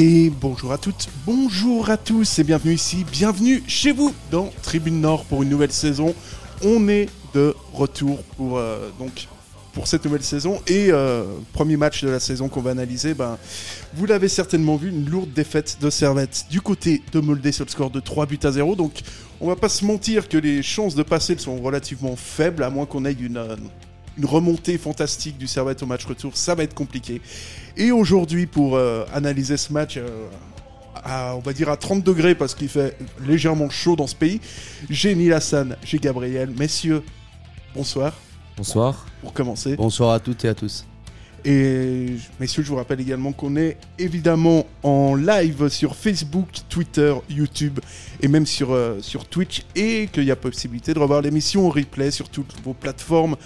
Et bonjour à toutes, bonjour à tous et bienvenue ici, bienvenue chez vous dans Tribune Nord pour une nouvelle saison. On est de retour pour, euh, cette nouvelle saison et euh, premier match de la saison qu'on va analyser, ben, vous l'avez certainement vu, une lourde défaite de Servette du côté de Moldé sur le score de 3 buts à 0. Donc on va pas se mentir que les chances de passer sont relativement faibles à moins qu'on ait une, euh, une remontée fantastique du Servette au match retour, ça va être compliqué. Et aujourd'hui, pour euh, analyser ce match, euh, à, on va dire à 30 degrés, parce qu'il fait légèrement chaud dans ce pays, j'ai Neil Hassan, j'ai Gabriel. Messieurs, bonsoir, Bonsoir. pour commencer. Bonsoir à toutes et à tous. Et messieurs, je vous rappelle également qu'on est évidemment en live sur Facebook, Twitter, YouTube et même sur, euh, sur Twitch et qu'il y a possibilité de revoir l'émission en replay sur toutes vos plateformes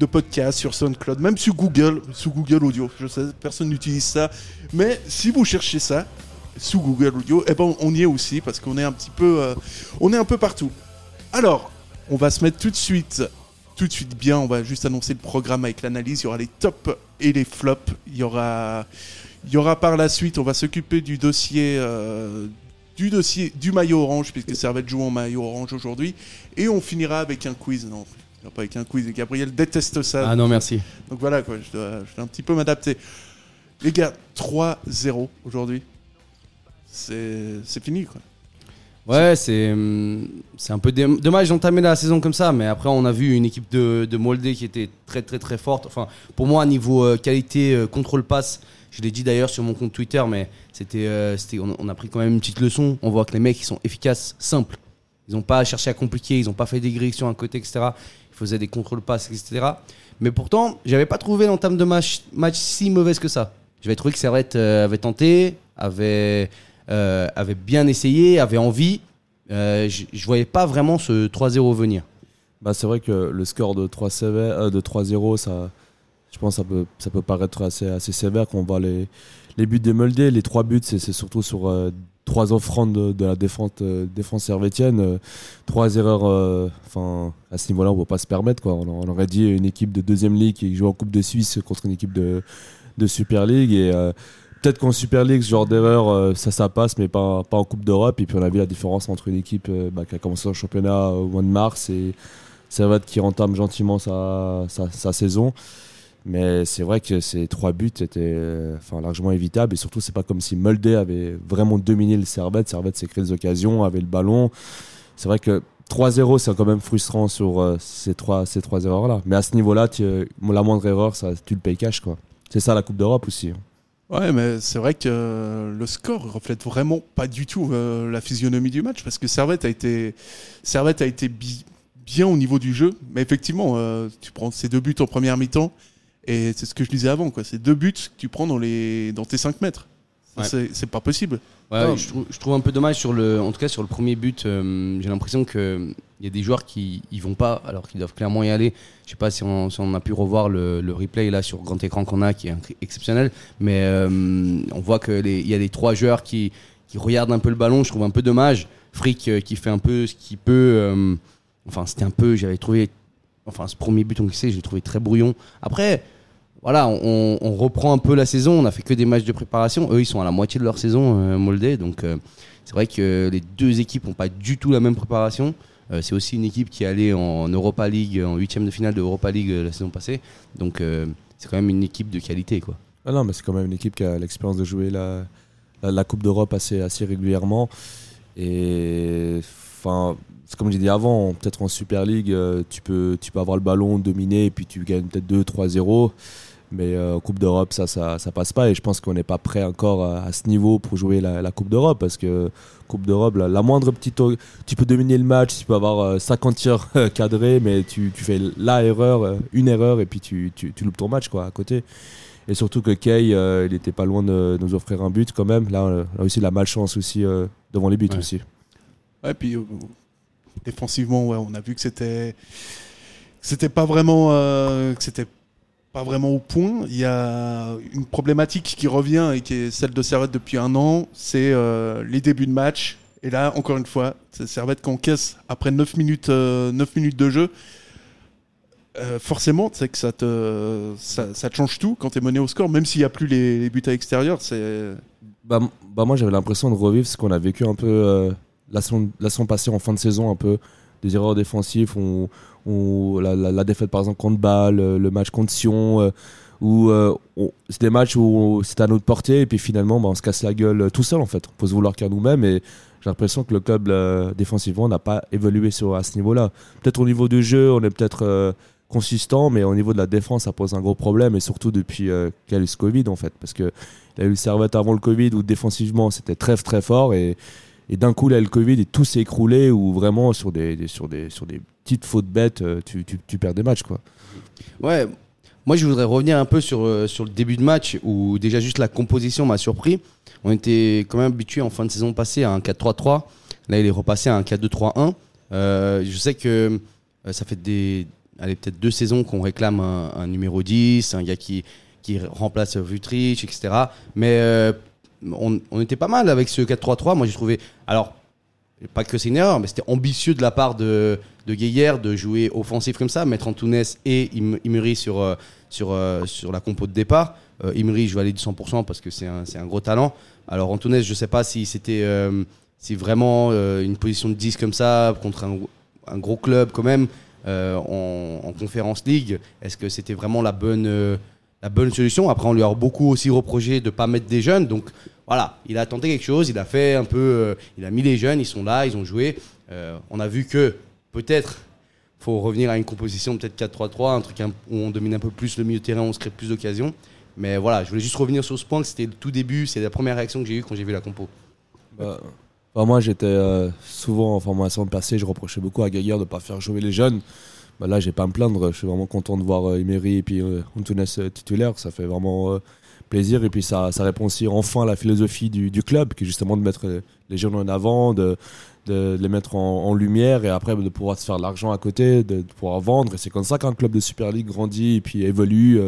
de podcast, sur SoundCloud, même sur Google, sous Google Audio. Je sais, personne n'utilise ça, mais si vous cherchez ça sous Google Audio, eh ben on y est aussi parce qu'on est un petit peu, euh, on est un peu partout. Alors, on va se mettre tout de suite tout de suite bien. On va juste annoncer le programme avec l'analyse. Il y aura les tops et les flops. Il y aura, il y aura par la suite, on va s'occuper du dossier, euh, du dossier du maillot orange puisque Servette joue en maillot orange aujourd'hui. Et on finira avec un quiz. Non, pas avec un quiz. Et Gabriel déteste ça. Ah non, merci. Donc voilà quoi. Je dois, je dois un petit peu m'adapter. Les gars, 3-0 aujourd'hui. C'est, fini quoi. Ouais, c'est un peu dommage d'entamer la saison comme ça, mais après on a vu une équipe de, de Moldé qui était très très très forte. Enfin, pour moi, niveau euh, qualité euh, contrôle passe, je l'ai dit d'ailleurs sur mon compte Twitter, mais c'était euh, on a pris quand même une petite leçon. On voit que les mecs ils sont efficaces, simples. Ils n'ont pas cherché à compliquer, ils n'ont pas fait des grilles sur un côté, etc. Ils faisaient des contrôles passes, etc. Mais pourtant, j'avais pas trouvé l'entame de match, match si mauvaise que ça. J'avais trouvé que Servette euh, avait tenté, avait, euh, avait bien essayé, avait envie. Euh, je voyais pas vraiment ce 3-0 venir. Bah, c'est vrai que le score de 3 sévère- euh, de 3-0, ça, je pense que ça peut, ça peut paraître assez, assez sévère quand on voit les, les buts des Moldés. Les trois buts, c'est surtout sur trois offrandes de, la défense, euh, servétienne. euh, trois erreurs, euh, enfin, à ce niveau-là, on ne peut pas se permettre. On, aurait dit une équipe de deuxième ligue qui joue en Coupe de Suisse contre une équipe de, Super League. Et euh, peut-être qu'en Super League, ce genre d'erreur, ça, ça passe, mais pas, en Coupe d'Europe. Et puis on a vu la différence entre une équipe bah, qui a commencé en championnat au mois de mars et Servette qui entame gentiment sa saison. Mais c'est vrai que ces trois buts étaient euh, largement évitables. Et surtout, c'est pas comme si Mulder avait vraiment dominé le Servette. Servette s'est créé des occasions, avait le ballon. C'est vrai que 3-0, c'est quand même frustrant sur euh, ces trois, ces trois erreurs-là. Mais à ce niveau-là, euh, la moindre erreur, tu le payes cash. C'est ça la Coupe d'Europe aussi. hein. Ouais, mais c'est vrai que le score reflète vraiment pas du tout la physionomie du match parce que Servette a été, Servette a été bi- bien au niveau du jeu, mais effectivement, tu prends ces deux buts en première mi-temps et c'est ce que je disais avant, quoi. C'est deux buts que tu prends dans les, dans tes 5 mètres. Ouais. C'est pas possible. Ouais, Non. je, trouve, je trouve un peu dommage sur le, en tout cas sur le premier but. euh, J'ai l'impression que il y a des joueurs qui y vont pas alors qu'ils doivent clairement y aller. Je sais pas si on, si on a pu revoir le, le replay là sur grand écran qu'on a qui est exceptionnel, mais euh, on voit que il y a les trois joueurs qui, qui regardent un peu le ballon. Je trouve un peu dommage. Frick euh, qui fait un peu ce qu'il peut. euh, enfin, c'était un peu. J'avais trouvé. Enfin, ce premier but, on sait, je l'ai trouvé très brouillon. Après, voilà, on, reprend un peu la saison. On a fait que des matchs de préparation. Eux, ils sont à la moitié de leur saison, euh, Moldé. Donc, euh, c'est vrai que les deux équipes n'ont pas du tout la même préparation. Euh, c'est aussi une équipe qui est allée en Europa League, en huitième de finale de Europa League euh, la saison passée. Donc, c'est quand même une équipe de qualité, quoi. Ah non, mais c'est quand même une équipe qui a l'expérience de jouer la, la, la Coupe d'Europe assez, assez régulièrement. Et enfin, c'est comme j'ai dit avant, peut-être en Super League, euh, tu peux, tu peux avoir le ballon dominé et puis tu gagnes peut-être 2-3-0. Mais euh, en Coupe d'Europe, ça, ça, ça passe pas. Et je pense qu'on n'est pas prêt encore à, à ce niveau pour jouer la, la Coupe d'Europe. Parce que Coupe d'Europe, la, la moindre petite. Tu peux dominer le match, tu peux avoir euh, 50 tirs cadrés, mais tu, tu fais la erreur, euh, une erreur, et puis tu, tu, tu loupes ton match quoi, à côté. Et surtout que Kay, euh, il était pas loin de nous offrir un but quand même. Là, là aussi, la malchance aussi euh, devant les buts Ouais. aussi. Ouais, puis défensivement, on a vu que c'était c'était pas vraiment euh, que c'était pas vraiment au point. Il y a une problématique qui revient et qui est celle de Servette depuis un an, c'est euh, les débuts de match. Et là, encore une fois, Servette qui encaisse après 9 minutes, euh, 9 minutes de jeu. Forcément, c'est que ça te, ça, change tout quand tu es mené au score, même s'il n'y a plus les, buts à l'extérieur. Bah, bah moi j'avais l'impression de revivre ce qu'on a vécu un peu euh, la, saison, la saison passée en fin de saison, un peu des erreurs défensives, on, on- la, la- la défaite par exemple contre Bâle, le, le match contre Sion, euh, où euh, c'est des matchs où c'était à notre portée et puis finalement bah, on se casse la gueule euh, tout seul en fait. On peut se vouloir qu'à nous-mêmes et j'ai l'impression que le club euh, défensivement n'a pas évolué sur, à ce niveau-là. Peut-être au niveau du jeu, on est peut-être euh, consistant, mais au niveau de la défense, ça pose un gros problème et surtout depuis euh, qu'il y a eu ce Covid en fait, parce que il y a eu le Servette avant le Covid où défensivement c'était très très fort et, et d'un coup là le Covid et tout s'est écroulé où vraiment sur des, sur des sur des petites fautes bêtes euh, tu, tu, perds des matchs quoi. Ouais, moi je voudrais revenir un peu sur, euh, sur le début de match où déjà juste la composition m'a surpris. On était quand même habitué en fin de saison passée à un 4-3-3. Là, il est repassé à un 4-2-3-1. Euh, je sais que ça fait des, allez, peut-être deux saisons qu'on réclame un, numéro 10, un gars qui, qui remplace Vutric, etc. Mais on, était pas mal avec ce 4-3-3. Moi j'ai trouvé. Alors, pas que c'est une erreur, mais c'était ambitieux de la part de, de de jouer offensif comme ça, mettre Antunes et Im- Imri sur, euh, sur, euh, sur la compo de départ. Euh, Imri, je valide 100% parce que c'est un, un gros talent. Alors Antunes, je sais pas si c'était euh, vraiment une position de 10 comme ça contre un, un gros club quand même en, en Conférence League. Est-ce que c'était vraiment la bonne, la bonne solution Après, on lui a beaucoup aussi reproché de ne pas mettre des jeunes. Donc voilà, il a tenté quelque chose, il a fait un peu, euh, il a mis les jeunes, ils sont là, ils ont joué. Euh, on a vu que peut-être faut revenir à une composition peut-être 4-3-3, un truc où on domine un peu plus le milieu de terrain, on se crée plus d'occasions. Mais voilà, je voulais juste revenir sur ce point que c'était le tout début, c'est la première réaction que j'ai eue quand j'ai vu la compo. Bah, moi j'étais euh, souvent en formation passée, je reprochais beaucoup à Gaillard de ne pas faire jouer les jeunes. Bah, là j'ai pas à me plaindre, je suis vraiment content de voir euh, Emery et puis euh, Antunes euh, titulaire, ça fait vraiment plaisir. Et puis ça, ça répond aussi enfin à la philosophie du, club qui est justement de mettre les jeunes en avant, de, les mettre en, lumière et après de pouvoir se faire de l'argent à côté, de, pouvoir vendre. Et c'est comme ça qu'un club de Super League grandit et puis évolue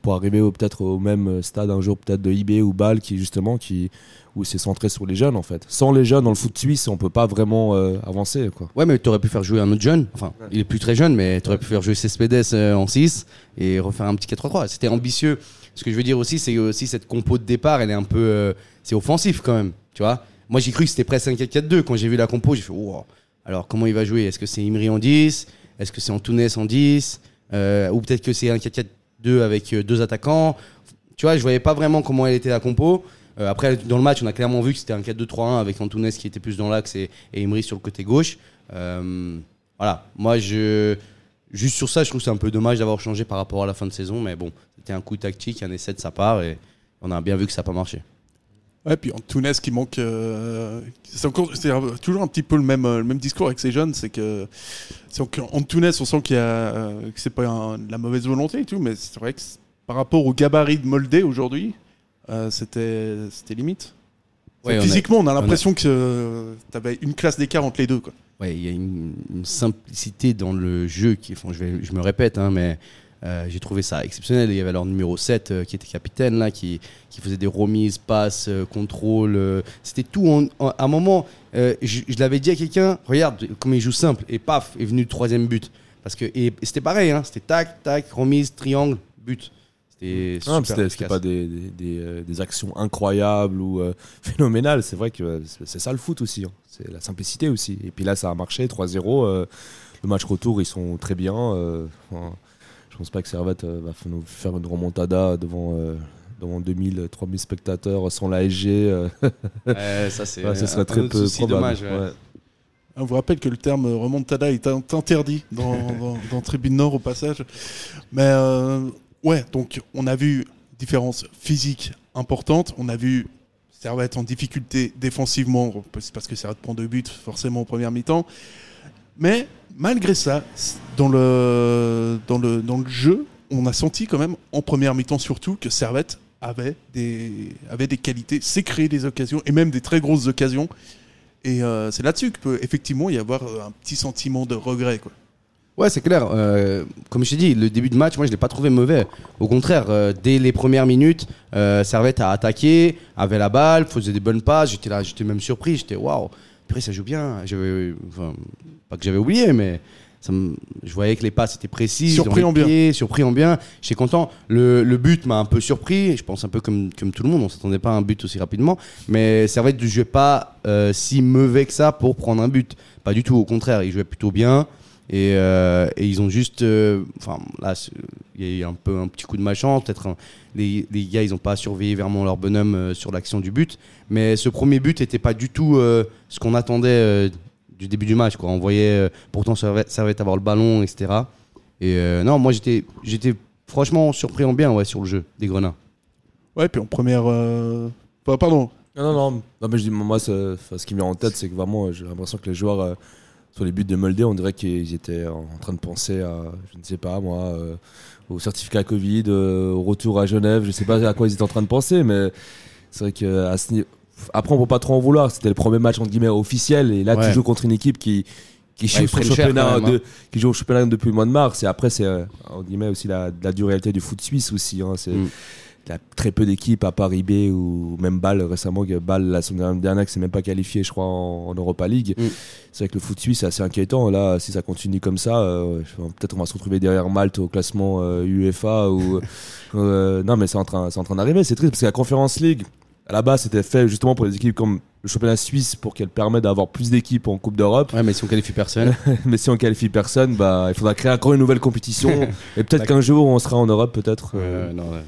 pour arriver peut-être au même stade un jour peut-être de IB ou Bâle qui justement qui où c'est centré sur les jeunes en fait. Sans les jeunes dans le foot suisse, on peut pas vraiment euh, avancer quoi. Ouais, mais tu aurais pu faire jouer un autre jeune. Enfin, il est plus très jeune, mais tu aurais pu faire jouer Cespedes euh, en 6 et refaire un petit 4-3-3. C'était ambitieux. Ce que je veux dire aussi, c'est que aussi cette compo de départ, elle est un peu. euh, c'est offensif quand même. Tu vois Moi, j'ai cru que c'était presque un 4-4-2. Quand j'ai vu la compo, j'ai fait wow. Alors, comment il va jouer? Est-ce que c'est Imri en 10 Est-ce que c'est Antunes en 10 Euh, Ou peut-être que c'est un 4-4-2 avec deux attaquants? Tu vois, je voyais pas vraiment comment elle était la compo. Euh, après, dans le match, on a clairement vu que c'était un 4-2-3-1 avec Antunes qui était plus dans l'axe et, et sur le côté gauche. Euh, voilà, moi, je, juste sur ça, je trouve c'est un peu dommage d'avoir changé par rapport à la fin de saison. Mais bon, c'était un coup tactique, un essai de sa part et on a bien vu que ça n'a pas marché. Ouais, puis Antunes qui manque. euh, c'est toujours un petit peu le même, euh, le même discours avec ces jeunes, c'est que Antunes, on sent qu'il y a, que c'est pas de la mauvaise volonté et tout, mais c'est vrai que par rapport au gabarit de Moldé aujourd'hui, euh, c'était, c'était limite. Ouais, on a- Physiquement, on a, l'impression que tu avais une classe d'écart entre les deux, quoi. Ouais, il y a une, une simplicité dans le jeu qui, enfin, je, vais, je me répète, hein, mais euh, j'ai trouvé ça exceptionnel. Il y avait leur numéro 7 euh, qui était capitaine, là, qui, qui faisait des remises, passes, euh, contrôles. euh, C'était tout. En, en- à un moment, euh, je, je l'avais dit à quelqu'un, regarde comme il joue simple, et paf, est venu le troisième but. Parce que, et, et c'était pareil, hein, c'était tac, tac, remise, triangle, but. C'était Ah, pas des, des, des, euh, des actions incroyables ou euh, phénoménales. C'est vrai que euh, c'est ça le foot aussi. hein. C'est la simplicité aussi. Et puis là, ça a marché 3-0. euh, le match retour, ils sont très bien. euh, enfin, je pense pas que Servette euh, va nous faire une remontada devant, euh, devant 2000, 3000 spectateurs sans l'ASG. euh, Ouais, ça, c'est ouais, ce un serait très peu souci, probable. dommage, ouais. ouais. On vous rappelle que le terme remontada est in- interdit dans, dans, dans Tribune Nord au passage. Mais euh, ouais, donc on a vu différence physique importante. On a vu Servette en difficulté défensivement, parce que Servette prend deux buts forcément en première mi-temps. Mais malgré ça, dans le, dans, le, dans le jeu, on a senti quand même en première mi-temps surtout que Servette avait des, avait des qualités, s'est créé des occasions et même des très grosses occasions. Et euh, c'est là-dessus que peut effectivement y avoir euh, un petit sentiment de regret. Quoi. Ouais, c'est clair. Euh, comme je t'ai dit, le début de match, moi, je l'ai pas trouvé mauvais. Au contraire, euh, dès les premières minutes, euh, Servette a attaqué, avait la balle, faisait des bonnes passes. J'étais là, j'étais même surpris. J'étais waouh, purée, ça joue bien. J'avais, enfin, pas que j'avais oublié, mais ça me- je voyais que les passes étaient précises. Surpris en bien. Surpris en bien. J'étais content. Le, le but m'a un peu surpris. Je pense un peu comme, comme tout le monde. On s'attendait pas à un but aussi rapidement. Mais Servette ne jouait pas si mauvais que ça pour prendre un but. Pas du tout. Au contraire, ils jouaient plutôt bien. Et, euh, et ils ont juste. euh, Enfin, là, il y a eu un peu un petit coup de malchance. Peut-être les, les gars, ils n'ont pas surveillé vraiment leur bonhomme euh, sur l'action du but. Mais ce premier but n'était pas du tout euh, ce qu'on attendait euh, du début du match. Quoi. On voyait euh, pourtant Servette, Servette avoir le ballon, etc. Et euh, non, moi j'étais, j'étais franchement surpris en bien ouais, sur le jeu des Grenats. Ouais, puis en première. euh, enfin, pardon. Non, non, non. Non, mais je dis, moi, ce qui me vient en tête, c'est que vraiment, j'ai l'impression que les joueurs, euh, sur les buts de Molde, on dirait qu'ils étaient en train de penser à, je ne sais pas, moi, euh, au certificat Covid, euh, au retour à Genève. Je sais pas à quoi ils étaient en train de penser, mais c'est vrai que à ce niveau- Après, on peut pas trop en vouloir. C'était le premier match, entre guillemets, officiel. Et là, Ouais. tu joues contre une équipe qui, qui joue son championnat, de- hein. qui joue au championnat depuis le mois de mars. Et après, c'est, euh, entre guillemets, aussi la, la dure réalité du foot suisse aussi. Hein. C'est, Mm. Il y a très peu d'équipes, à part IB ou même Bâle récemment. Bâle, la semaine dernière, qui s'est même pas qualifié, je crois, en, en Europa League. Mm. C'est vrai que le foot suisse, c'est assez inquiétant. Là, si ça continue comme ça, euh, peut-être on va se retrouver derrière Malte au classement euh, UEFA. ou, euh, non, mais c'est en train, c'est en train d'arriver. C'est triste parce que la Conference League, à la base, c'était fait justement pour les équipes comme le championnat suisse pour qu'elle permette d'avoir plus d'équipes en Coupe d'Europe. Ouais, mais si on qualifie personne. mais si on qualifie personne, bah, il faudra créer encore une nouvelle compétition. et peut-être qu'un jour, on sera en Europe, peut-être. non, ouais.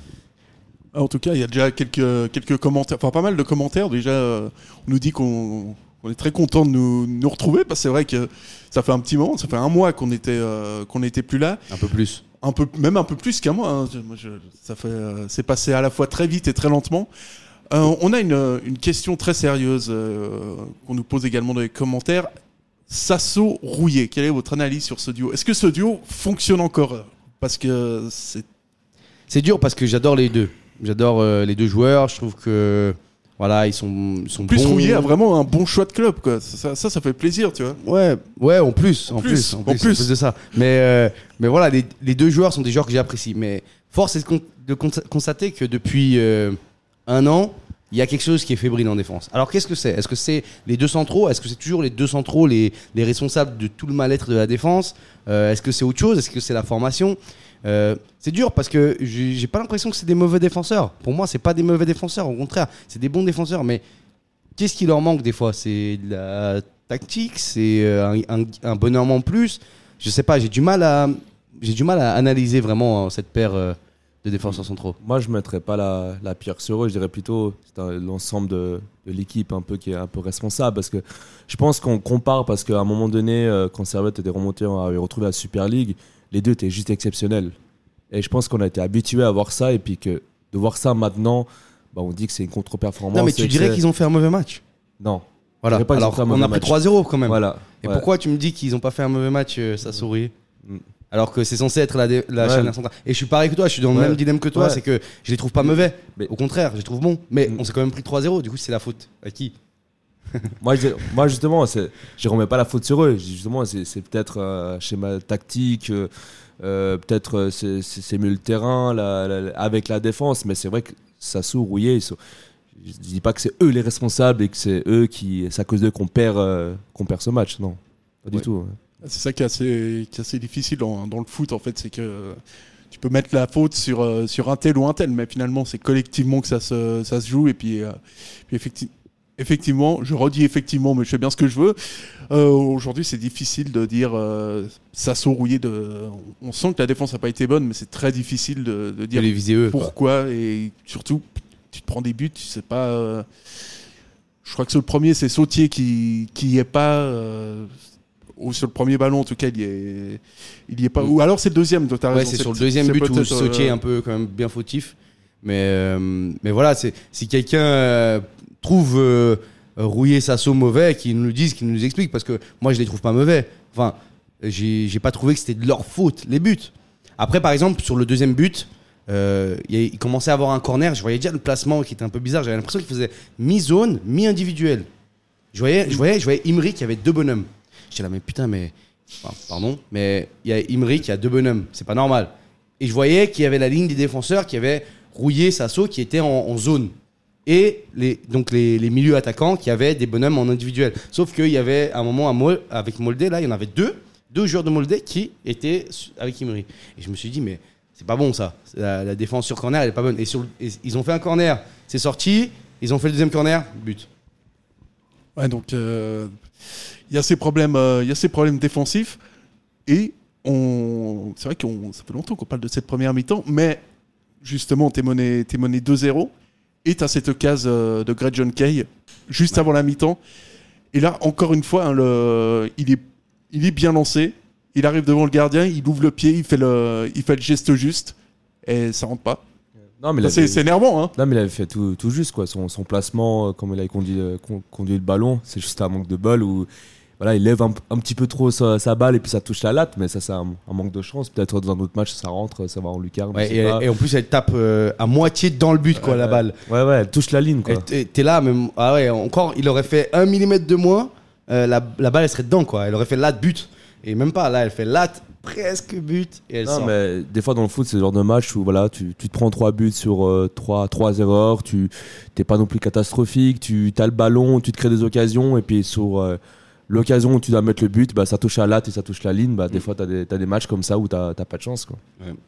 En tout cas, il y a déjà quelques, quelques commentaires, enfin pas mal de commentaires. Déjà, euh, on nous dit qu'on on est très content de nous, nous retrouver parce que c'est vrai que ça fait un petit moment, ça fait un mois qu'on était, euh, qu'on n'était plus là. Un peu plus. un peu, même un peu plus qu'un mois. hein. Moi, je- ça fait, euh, c'est passé à la fois très vite et très lentement. Euh, on a une, une question très sérieuse qu'on nous pose également dans les commentaires. Sasso Rouillé, quelle est votre analyse sur ce duo? Est-ce que ce duo fonctionne encore? Parce que c'est C'est dur parce que j'adore les deux. J'adore euh, les deux joueurs. Je trouve que voilà, ils sont, ils sont plus bons. A vraiment un bon choix de club. Quoi. Ça, ça, ça fait plaisir, tu vois. Ouais, ouais, en plus, en plus, plus, en en plus, en plus. plus de ça. Mais, euh, mais voilà, les, les deux joueurs sont des joueurs que j'apprécie. Mais force est de, con- de con- constater que depuis euh, un an, il y a quelque chose qui est fébrile en défense. Alors qu'est-ce que c'est? Est-ce que c'est les deux centraux? Est-ce que c'est toujours les deux centraux les, les responsables de tout le mal-être de la défense? Euh, Est-ce que c'est autre chose? Est-ce que c'est la formation? Euh, c'est dur parce que j'ai pas l'impression que c'est des mauvais défenseurs. Pour moi, c'est pas des mauvais défenseurs. Au contraire, c'est des bons défenseurs. Mais qu'est-ce qui leur manque des fois? C'est la tactique, c'est euh, un, un, bonhomme en plus. Je sais pas, j'ai du mal à j'ai du mal à analyser vraiment euh, cette paire de défenseurs centraux. Moi, je ne mettrais pas la, pierre sur eux. Je dirais plutôt c'est l'ensemble de, l'équipe un peu qui est un peu responsable. Parce que je pense qu'on compare parce qu'à un moment donné, quand Servette était remonté, on avait retrouvé la Super League, les deux étaient juste exceptionnels. Et je pense qu'on a été habitué à voir ça et puis que de voir ça maintenant, bah, on dit que c'est une contre-performance. Non, mais tu dirais qu'ils ont fait un mauvais match. Non. Voilà. pas Alors, on a pris match. 3-0 quand même. Voilà. Et Ouais. pourquoi tu me dis qu'ils ont pas fait un mauvais match, euh, ça sourit Mm. alors que c'est censé être la, la Ouais. centrale. Et je suis pareil que toi, je suis dans le Ouais. même dilemme que toi, c'est que je les trouve pas mauvais. Mais- Au contraire, je les trouve bons. Mais Mm. on s'est quand même pris 3-0, du coup c'est la faute. À qui? Moi, je, moi justement, je remets pas la faute sur eux. Je dis Justement, c'est peut-être un schéma tactique, euh, euh, peut-être euh, c'est- mieux le terrain la- la- la- avec la défense, mais c'est vrai que ça rouillé. Ils sont- je dis pas que c'est eux les responsables et que c'est eux qui, c'est à cause d'eux qu'on perd, euh, qu'on perd ce match. Non, pas du tout. C'est ça qui est assez, qui est assez difficile dans, dans le foot, en fait. C'est que tu peux mettre la faute sur, euh, sur un tel ou un tel, mais finalement, c'est collectivement que ça se, ça se joue. Et puis, euh, puis effecti- effectivement, je redis effectivement, mais je fais bien ce que je veux. Euh, Aujourd'hui, c'est difficile de dire euh, ça rouillé de. On sent que la défense n'a pas été bonne, mais c'est très difficile de, de dire quoi. pourquoi et surtout tu te prends des buts tu sais pas euh, je crois que sur le premier c'est Sautier qui qui est pas euh, ou sur le premier ballon en tout cas il y est il y est pas ou alors c'est le deuxième Ouais, c'est sur le deuxième but où Sautier est un peu quand même bien fautif. Mais, mais voilà, c'est si quelqu'un trouve euh, Rouillé Sasso mauvais, qu'ils nous disent, qu'ils nous expliquent, parce que moi je les trouve pas mauvais. Enfin, j'ai pas trouvé que c'était de leur faute, les buts. Après, par exemple, sur le deuxième but, euh, il commençait à avoir un corner, je voyais déjà le placement qui était un peu bizarre, j'avais l'impression qu'il faisait mi-zone, mi-individuel. Je voyais, je voyais, je voyais Imri qui avait deux bonhommes. J'étais là, mais putain, mais. pardon, mais il y a Imri qui a deux bonhommes. C'est pas normal. Et je voyais qu'il y avait la ligne des défenseurs qui avait rouillé Sasso qui était en zone. Et les, donc les, milieux attaquants qui avaient des bonhommes en individuel. Sauf qu'il y avait à un moment, avec Moldé, là, il y en avait deux, deux joueurs de Moldé qui étaient avec Imri. Et je me suis dit, mais c'est pas bon ça. La, défense sur corner, elle est pas bonne. Et, ils ont fait un corner, c'est sorti, ils ont fait le deuxième corner, but. Ouais, donc euh, il y a ces problèmes, euh, y a ces problèmes défensifs et c'est vrai qu'on, ça fait longtemps qu'on parle de cette première mi-temps, mais justement t'es mené, mené 2-0 et t'as cette case euh, de Greg John Kay juste avant la mi-temps. Et là encore une fois, hein, le, il est, il est bien lancé. Il arrive devant le gardien, il ouvre le pied, il fait le, il fait le geste juste et ça rentre pas. Non, mais c'est, énervant, hein. Non, mais il avait fait tout, tout juste, quoi. Son, son placement, euh, comme il avait conduit, euh, con- conduit le ballon, c'est juste un manque de bol où voilà, il lève un, un petit peu trop sa, sa balle et puis ça touche la latte, mais ça, c'est un, un manque de chance. Peut-être dans un autre match, ça rentre, ça va en lucarne. Ouais, et, en plus, elle tape euh, à moitié dans le but, quoi, la balle. Ouais, ouais, elle touche la ligne, quoi. Et t'es- T'es là, même. Ah ouais, encore, il aurait fait un millimètre de moins, euh, la, la balle, elle serait dedans, quoi. Elle aurait fait latte but. Et même pas, là, elle fait latte, presque but, et elle Non, sort. mais des fois dans le foot, c'est le genre de match où voilà, tu, tu te prends trois buts sur euh, trois, trois erreurs, tu t'es pas non plus catastrophique, tu as le ballon, tu te crées des occasions, et puis sur euh, l'occasion où tu dois mettre le but, bah, ça touche à la latte et ça touche la ligne. Bah, des fois, tu as, des t'as des matchs comme ça où tu n'as pas de chance. Quoi.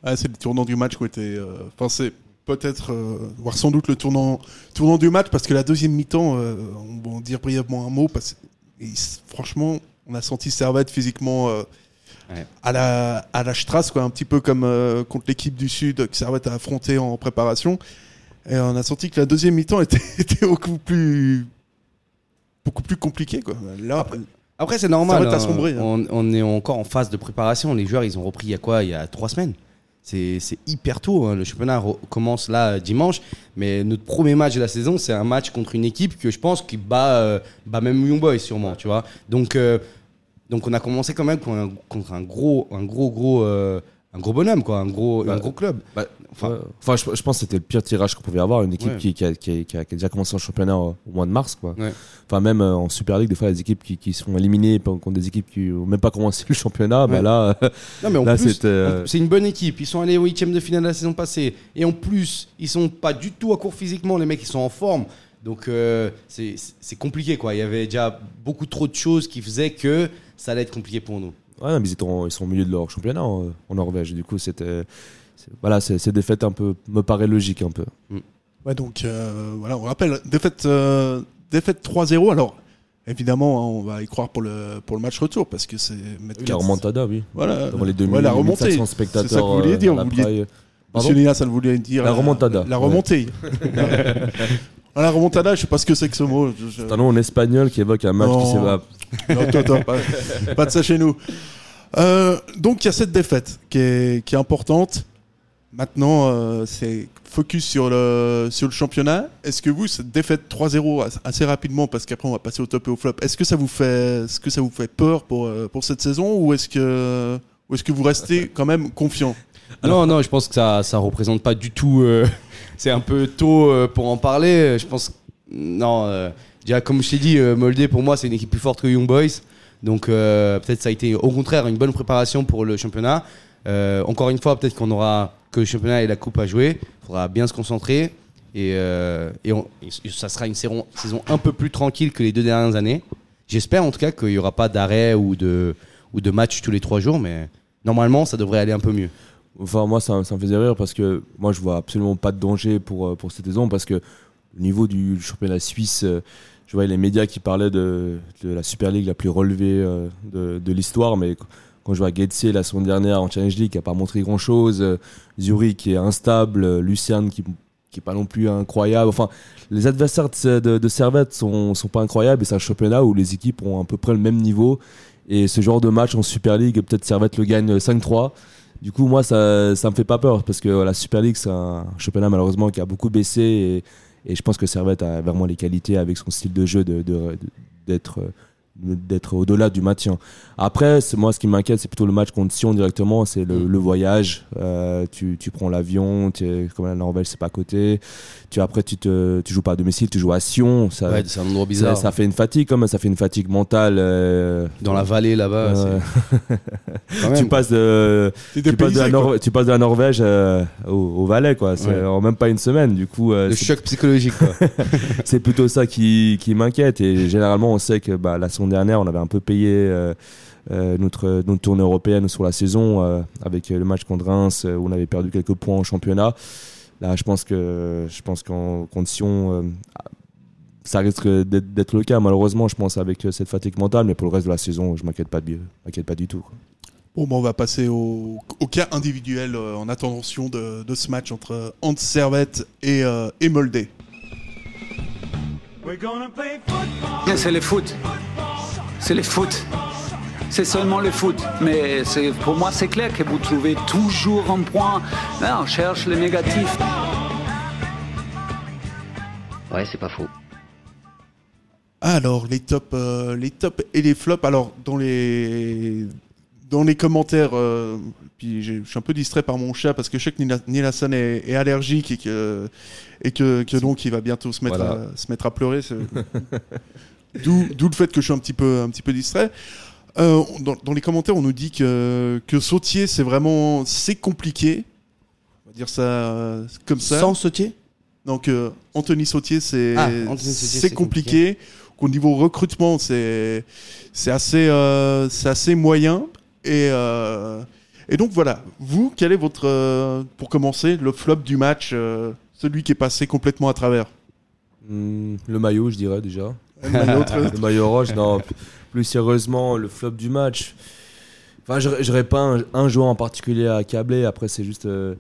Ah, c'est le tournant du match qui était. euh, Enfin, c'est peut-être, euh, voire sans doute le tournant, tournant du match parce que la deuxième mi-temps, euh, on va en dire brièvement un mot parce que franchement, on a senti Servette physiquement euh, Ouais. à la à la Strasse, quoi, un petit peu comme euh, contre l'équipe du Sud que Servette a affronté en préparation. Et on a senti que la deuxième mi-temps était, était beaucoup plus beaucoup plus compliquée, quoi. Là, Après, c'est normal. Ça va hein. hein. On, on est encore en phase de préparation. Les joueurs, ils ont repris il y a quoi? Il y a trois semaines. C'est hyper tôt. hein. Le championnat commence là dimanche. Mais notre premier match de la saison, c'est un match contre une équipe que je pense qui bat, euh, bat même Young Boys, sûrement. Tu vois donc, euh, donc, on a commencé quand même contre un, contre un gros, un gros, gros, euh, un gros bonhomme, quoi. Un gros, Bah, un gros club. Bah, Enfin, Ouais. Enfin, je, je pense que c'était le pire tirage qu'on pouvait avoir. Une équipe Ouais. qui, qui, a, qui a- qui déjà commencé en championnat au, au mois de mars. Quoi. Ouais. Enfin, même euh, en Super League, des fois, les équipes qui, qui sont éliminées contre des équipes qui n'ont même pas commencé le championnat, bah là, en Là, c'était, euh, c'est une bonne équipe. Ils sont allés au huitième de finale la saison passée. Et en plus, ils sont pas du tout à court physiquement. Les mecs, ils sont en forme. Donc, euh, c'est c'est compliqué, quoi. Il y avait déjà beaucoup trop de choses qui faisaient que ça allait être compliqué pour nous. Ouais, mais ils, étaient en- ils sont au milieu de leur championnat en, en Norvège. Du coup, c'était. c'est- Voilà, c'est- ces défaites un peu me paraît logique un peu. Ouais, donc euh, voilà, on rappelle, défaite, euh, défaite 3-0. Alors, évidemment, hein, on va y croire pour le, pour le match retour parce que c'est La remontada, oui. Voilà, Devant les ouais, 2000, la remontée. 1500 spectateurs. C'est ça que vous vouliez dire. euh, Vous la vouliez. Pardon Monsieur Lina, ça le voulait dire. La remontada. La, Ouais. remontée. Ah, la remontada, je sais pas ce que c'est que ce mot. Je- je- C'est un nom en espagnol qui évoque un match Non. qui s'est. Non, toi, toi, pas, de ça chez nous. Euh, donc il y a cette défaite qui est, est importante. Maintenant, euh, c'est focus sur le, sur le championnat. Est-ce que vous, cette défaite 3-0 as- assez rapidement, parce qu'après on va passer au top et au flop, est-ce que ça vous fait, est-ce que ça vous fait peur pour, euh, pour cette saison ou est-ce que, est-ce que vous restez quand même confiant? Non, non, je pense que ça, ça représente pas du tout. c'est un peu tôt pour en parler. Je pense. Non, comme je t'ai dit, euh, Molde, pour moi, c'est une équipe plus forte que Young Boys. Donc, euh, peut-être ça a été au contraire une bonne préparation pour le championnat. Euh, encore une fois, peut-être qu'on aura que le championnat et la coupe à jouer. Il faudra bien se concentrer. Et, ça sera une saison, un peu plus tranquille que les deux dernières années. J'espère en tout cas qu'il n'y aura pas d'arrêt ou de, match tous les trois jours. Mais normalement, ça devrait aller un peu mieux. Enfin, moi, ça, me faisait rire parce que moi, je vois absolument pas de danger pour, pour cette saison parce que au niveau du championnat suisse, euh, je voyais les médias qui parlaient de, la Super League la plus relevée euh, de, l'histoire, mais qu- quand je vois Getse la semaine dernière en Challenge League qui a pas montré grand chose, Zurich qui est instable, euh, Lucerne qui qui pas non plus incroyable. Enfin, les adversaires de, Servette sont, sont pas incroyables et c'est un championnat où les équipes ont à peu près le même niveau. Et ce genre de match en Super League, peut-être Servette le gagne 5-3. Du coup, moi, ça, ça me fait pas peur parce que la Super League, c'est un championnat malheureusement qui a beaucoup baissé et je pense que Servette a vraiment les qualités avec son style de jeu de, de- de- d'être, au-delà du maintien. Après, moi ce qui m'inquiète, c'est plutôt le match contre Sion directement, c'est le, le voyage. Euh, tu, tu prends l'avion, comme la Norvège, c'est pas à côté. Tu après tu te tu joues pas à domicile, tu joues à Sion. Ça, Ouais, c'est un endroit bizarre. ça fait une fatigue quand même, ça fait une fatigue mentale. euh, Dans la vallée là-bas. euh, tu passes de tu passes de, la. Norvège, tu passes de la Norvège euh, au, au Valais quoi. C'est Ouais. en même pas une semaine. Du coup, euh, Le choc psychologique, quoi. c'est plutôt ça qui, qui m'inquiète. Et généralement, on sait que bah, la saison dernière, on avait un peu payé euh, euh, notre, notre tournée européenne sur la saison euh, avec le match contre Reims où on avait perdu quelques points en championnat. Là, je pense que je pense qu'en condition, euh, ça risque d'être d'être le cas. Malheureusement, je pense avec cette fatigue mentale, mais pour le reste de la saison, je m'inquiète pas, de- m'inquiète pas du tout. quoi. Bon, bah, on va passer au, au cas individuel euh, en attention de, de ce match entre Hans Servette et, euh, et Molde. C'est le foot. C'est le foot. C'est seulement le foot. Mais c'est- pour moi, c'est clair que vous trouvez toujours un point. Là, on cherche le négatif. Ouais, c'est pas faux. Alors, les tops, euh, les tops et les flops. Alors, dans les, dans les commentaires, euh, puis je suis un peu distrait par mon chat parce que je sais que Nila- Nilassan est, est allergique et que, et que, que donc il va bientôt se mettre, Voilà. à, se mettre à pleurer. D'où le fait que je suis un petit peu, un petit peu distrait. Euh, dans, dans les commentaires, on nous dit que, que Sautier, c'est vraiment c'est compliqué. On va dire ça euh, comme ça. Sans sautier? Donc euh, Anthony Sautier, c'est Ah, c'est compliqué. Au niveau recrutement, c'est c'est assez euh, c'est assez moyen. Et euh, et donc voilà. Vous, quel est votre euh, pour commencer le flop du match, euh, celui qui est passé complètement à travers? Hmm, le maillot, je dirais déjà. Le maillot, rouge, non. Plus sérieusement, le flop du match. Enfin, j'aurais pas un, un joueur en particulier à accabler. Après, c'est juste. euh,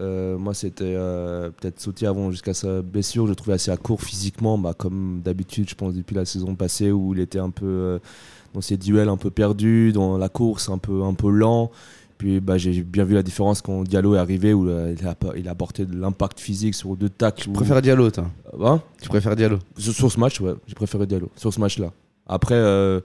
euh, moi, c'était euh, peut-être sauter avant jusqu'à sa blessure. Je le trouvais assez à court physiquement, bah, comme d'habitude, je pense, depuis la saison passée où il était un peu dans ses duels un peu perdu, dans la course un peu, un peu lent. Puis bah, j'ai bien vu la différence quand Diallo est arrivé où euh, il, a, il a apporté de l'impact physique sur deux tacles. Tu où- préfères Diallo, toi Hein Tu préfères Diallo sur, sur ce match, ouais, j'ai préféré Diallo. Sur ce match-là. Après, euh,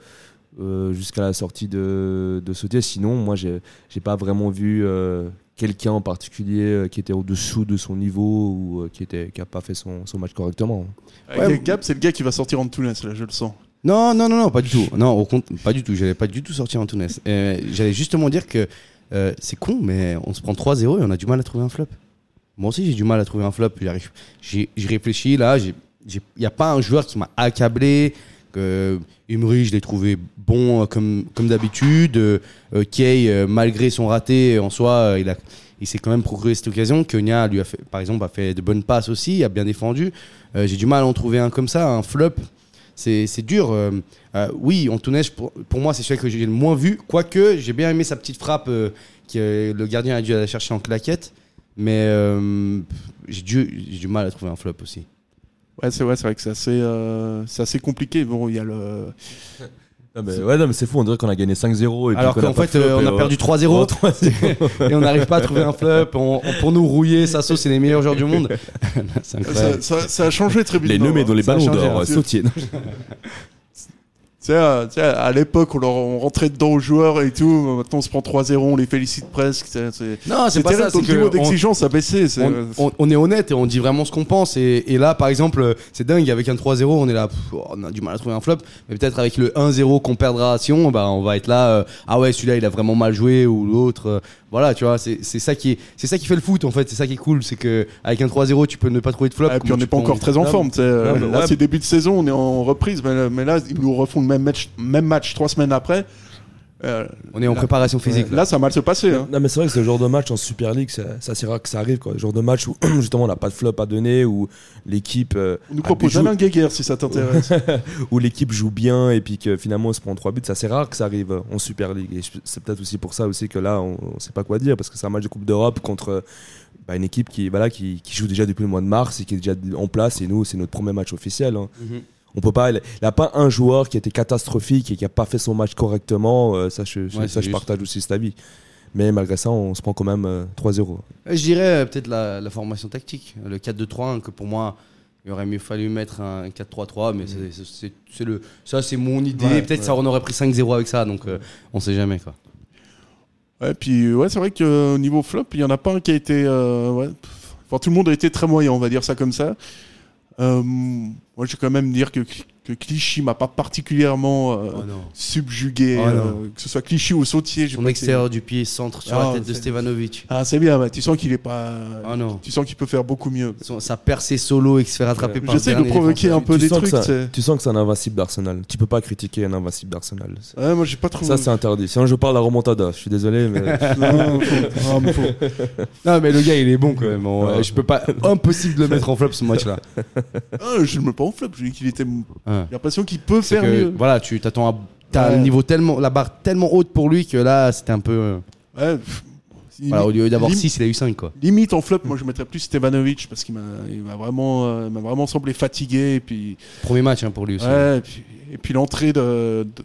euh, jusqu'à la sortie de, de Sauté, sinon, moi, j'ai j'ai pas vraiment vu euh, quelqu'un en particulier euh, qui était au-dessous de son niveau ou euh, qui était qui a pas fait son, son match correctement. Avec Gab, c'est le gars qui va sortir en Toulouse, là, je le sens. Non, non, non, non, pas du tout. Non, au compte, pas du tout. J'allais pas du tout sortir Antunes. Euh, J'allais justement dire que euh, c'est con, mais on se prend 3-0 et on a du mal à trouver un flop. Moi aussi, j'ai du mal à trouver un flop. J'ai réfléchi là. Il n'y a pas un joueur qui m'a accablé. Que Emery, je l'ai trouvé bon euh, comme, comme d'habitude. Euh, euh, Kay, euh, malgré son raté en soi, euh, il. Il s'est quand même procuré cette occasion. Konya, lui, a fait, par exemple, a fait de bonnes passes aussi, a bien défendu. Euh, J'ai du mal à en trouver un comme ça, un flop. C'est dur. euh, euh, oui, Antunes, pour, pour moi, c'est celui que j'ai le moins vu. Quoique, j'ai bien aimé sa petite frappe euh, que le gardien a dû aller chercher en claquette. Mais j'ai du, mal à trouver un flop aussi. Ouais, c'est ouais, c'est vrai que c'est assez, assez compliqué. Bon, il y a le. Non, mais, ouais, non, mais c'est fou, on dirait qu'on a gagné 5-0. et puis Alors qu'en fait, flop, euh, on a perdu 3-0 et on n'arrive pas à trouver un flop. On- on- pour nous rouiller, Sasso, c'est les meilleurs joueurs du monde. Ça, ça- ça a changé très vite. Les nommés dans les ballons d'or, hein. Tu sais, à, l'époque, on, leur- on rentrait dedans aux joueurs et tout. Maintenant, on se prend 3-0, on les félicite presque. C'est, c'est, Non, c'est pas terrible, ça. c'est niveau d'exigence a baissé. C'est, on, on- on est honnête et on dit vraiment ce qu'on pense. Et, et là, par exemple, euh, c'est dingue, avec un 3-0, on est là, pff, oh, on a du mal à trouver un flop. Mais peut-être avec le 1-0 qu'on perdra à Sion, bah, on va être là, euh, ah ouais, celui-là, il a vraiment mal joué, ou l'autre. euh, voilà, tu vois, c'est c'est ça, qui est- c'est ça qui fait le foot, en fait. C'est ça qui est cool. C'est que avec un 3-0, tu peux ne pas trouver de flop. Ah, et puis on n'est pas encore très en forme. euh, là, ouais. c'est début de saison, on est en reprise. Mais, mais là, ils nous refont le même match, même match trois semaines après. Euh, On est en là- préparation physique. là. Là, ça a mal se passer. hein. Non mais c'est vrai que ce genre de match en Super League, c'est c'est assez rare que ça arrive quoi. Le genre de match où justement on n'a pas de flop à donner, où l'équipe euh, On nous propose Alain Guéguer si ça t'intéresse. où l'équipe joue bien et puis que finalement on se prend trois buts, c'est assez rare que ça arrive en Super League. Et c'est peut-être aussi pour ça aussi que là on, on sait pas quoi dire parce que c'est un match de Coupe d'Europe contre bah, une équipe qui voilà qui, qui joue déjà depuis le mois de mars et qui est déjà en place et nous c'est notre premier match officiel. hein. Mhm. On peut pas, il n'y a pas un joueur qui était catastrophique et qui a pas fait son match correctement. euh, ça, je, Ouais, ça, c'est je juste. partage aussi cet avis. Mais malgré ça, on se prend quand même euh, 3-0. Euh, Je dirais euh, peut-être la, la formation tactique, le 4-2-3, que pour moi, Il aurait mieux fallu mettre un 4-3-3, mais c'est- c'est le, ça c'est mon idée. Ouais, Peut-être ouais. ça on aurait pris 5-0 avec ça, donc euh, on sait jamais quoi. Ouais, puis ouais, c'est vrai qu'au niveau flop, il y en a pas un qui a été. euh, ouais, pff, enfin, tout le monde a été très moyen, on va dire ça comme ça. Euh, moi, je vais quand même dire que, que Clichy m'a pas particulièrement euh, Oh subjugué, Oh euh, que ce soit Clichy ou Sautier. Son été- extérieur du pied centre sur Ah, la tête de c'est- Stevanovic. Ah, c'est bien, bah, tu sens qu'il est pas. Ah non. Tu sens qu'il peut faire beaucoup mieux. Son- Sa percée solo et se fait rattraper par J'essaie de provoquer un peu tu, des trucs. ça, tu sens que c'est un invincible d'Arsenal. Tu peux pas critiquer un invincible d'Arsenal. Ouais, moi, j'ai pas trouvé. Ça, c'est interdit. Sinon, je parle la remontada. Je suis désolé, mais. Non, ah, mais faut- Non mais le gars il est bon quand même. On- Ouais. Je peux pas impossible de le mettre en flop ce match-là. Ah, je ne me pas en flop. Je dis qu'il était. Ouais. J'ai l'impression qu'il peut faire que, mieux. voilà, tu t'attends à t'as Ouais. un niveau tellement la barre tellement haute pour lui que là c'était un peu euh, Ouais, voilà, au lieu d'avoir lim- 6 il a eu 5 quoi. Limite en flop, moi je mettrais plus Stevanovic parce qu'il m'a il m'a vraiment, euh, m'a vraiment semblé fatigué. Et puis, Premier match hein, pour lui aussi. ouais, et puis, l'entrée de, de-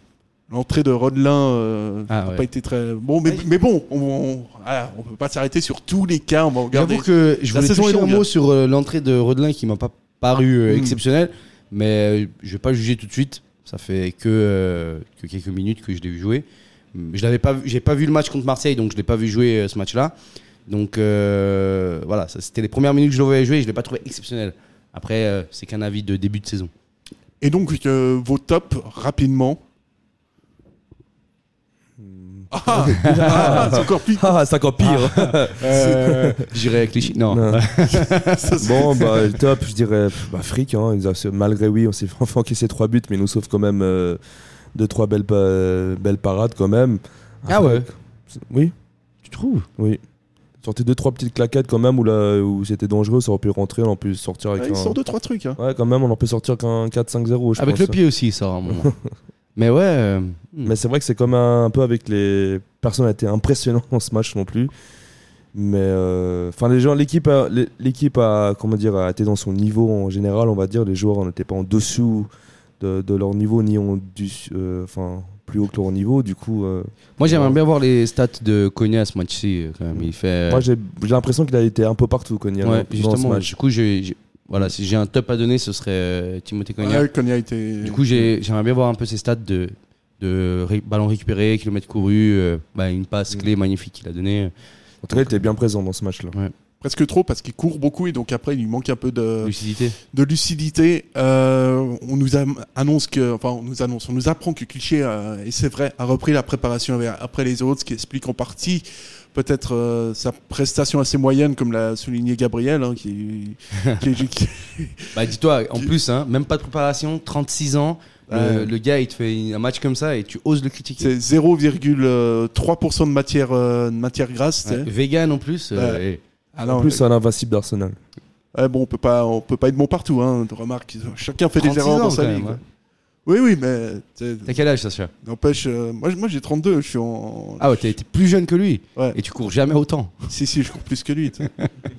l'entrée de Rodelin euh, Ah, n'a ouais. pas été très bon. Mais, mais bon, on, on, voilà, on peut pas s'arrêter sur tous les cas. On va regarder. J'avoue que je La voulais toucher un longue, mot hein. sur l'entrée de Rodelin qui m'a pas paru euh, Mm. exceptionnelle, mais euh, je vais pas juger tout de suite. Ça fait que, euh, que quelques minutes que je l'ai vu jouer. Je l'avais pas, j'ai pas vu le match contre Marseille, donc je l'ai pas vu jouer euh, ce match-là. Donc euh, voilà, c'était les premières minutes que je le voyais jouer, je l'ai pas trouvé exceptionnel. Après, euh, c'est qu'un avis de début de saison. Et donc euh, vos tops rapidement. Ah, ah, c'est encore plus. Ah, c'est encore pire. J'irai avec les chi- Non. Bon, bah, le top, je dirais bah, Frick. Hein, malgré, oui, on s'est enfin encaissé 3 buts, mais nous sauve quand même 2-3 belles, pa- belles parades quand même. Ah ouais. Oui, Tu trouves? Oui. Sorti 2-3 petites claquettes quand même où, là, où c'était dangereux, ça aurait pu rentrer, on aurait pu sortir avec Ouais, il un... sort deux trois trucs. Hein. Ouais, quand même, on aurait pu sortir qu'un 4-5-0, je Avec pense. le pied aussi, ça, à un moment. Mais ouais. euh, hmm. Mais c'est vrai que c'est comme un, un peu avec les. Personne n'a été impressionnant dans ce match non plus. Mais euh, enfin, les gens, l'équipe, l'équipe a, comment dire, a été dans son niveau en général, on va dire. Les joueurs n'étaient pas en dessous de, de leur niveau ni en du, euh, enfin, plus haut que leur niveau. Du coup, euh, Moi, j'aimerais bien voir les stats de Konya à ce match-ci. Quand même. Il fait. moi j'ai, l'impression qu'il a été un peu partout Konya, Ouais, dans- ce match. Du coup, j'ai- voilà, si j'ai un top à donner, ce serait euh, Timothée. Ouais, été. Du coup, j'ai- j'aimerais bien voir un peu ses stats de, de ré- ballon récupéré, kilomètres courus, euh, bah, une passe Mm. clé magnifique qu'il a donnée. En tout cas, il était bien présent dans ce match-là. Presque trop parce qu'il court beaucoup et donc après il lui manque un peu de, Lucidité. de lucidité. Euh, on nous annonce que, enfin, on nous annonce, on nous apprend que Cliché, euh, et c'est vrai, a repris la préparation après les autres, ce qui explique en partie peut-être euh, sa prestation assez moyenne, comme l'a souligné Gabriel, hein, qui, qui- qui- Bah, dis-toi, en plus, hein, même pas de préparation, 36 ans. Le, gars, il te fait un match comme ça et tu oses le critiquer. c'est 0,3% de matière, euh, de matière grasse. Ouais, Vegan en plus. euh, Ouais. et- Ah non, en plus, c'est un invincible d'Arsenal. ouais, bon, on peut pas, on peut pas être bon partout. Hein, remarque, chacun fait des 36 erreurs ans, dans sa vie. hein. Oui, oui, mais T'as quel âge, Sacha n'empêche, euh, moi, moi j'ai 32, je suis en, Ah ouais, t'es plus jeune que lui. Ouais. Et tu cours jamais autant. Si, si, je cours plus que lui.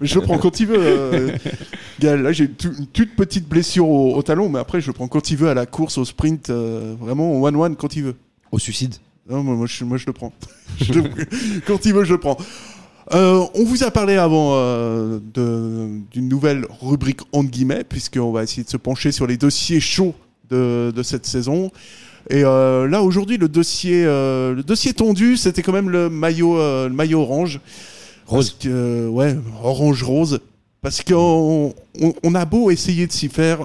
je le prends quand il veut. euh, Gaël. là, j'ai une, toute petite blessure au, au talon, mais après, je le prends quand il veut à la course, au sprint, euh, vraiment au one-one quand il veut. Au suicide? Non, moi, moi, je, moi, je le prends. Je le- quand il veut, je le prends. Euh, on vous a parlé avant euh, d'une nouvelle rubrique entre guillemets, puisqu'on va essayer de se pencher sur les dossiers chauds de, de cette saison. Et euh, là, aujourd'hui, le dossier, le dossier tendu, c'était quand même le maillot, le maillot orange. Rose. Que, ouais, orange-rose. Parce qu'on on, on a beau essayer de s'y faire,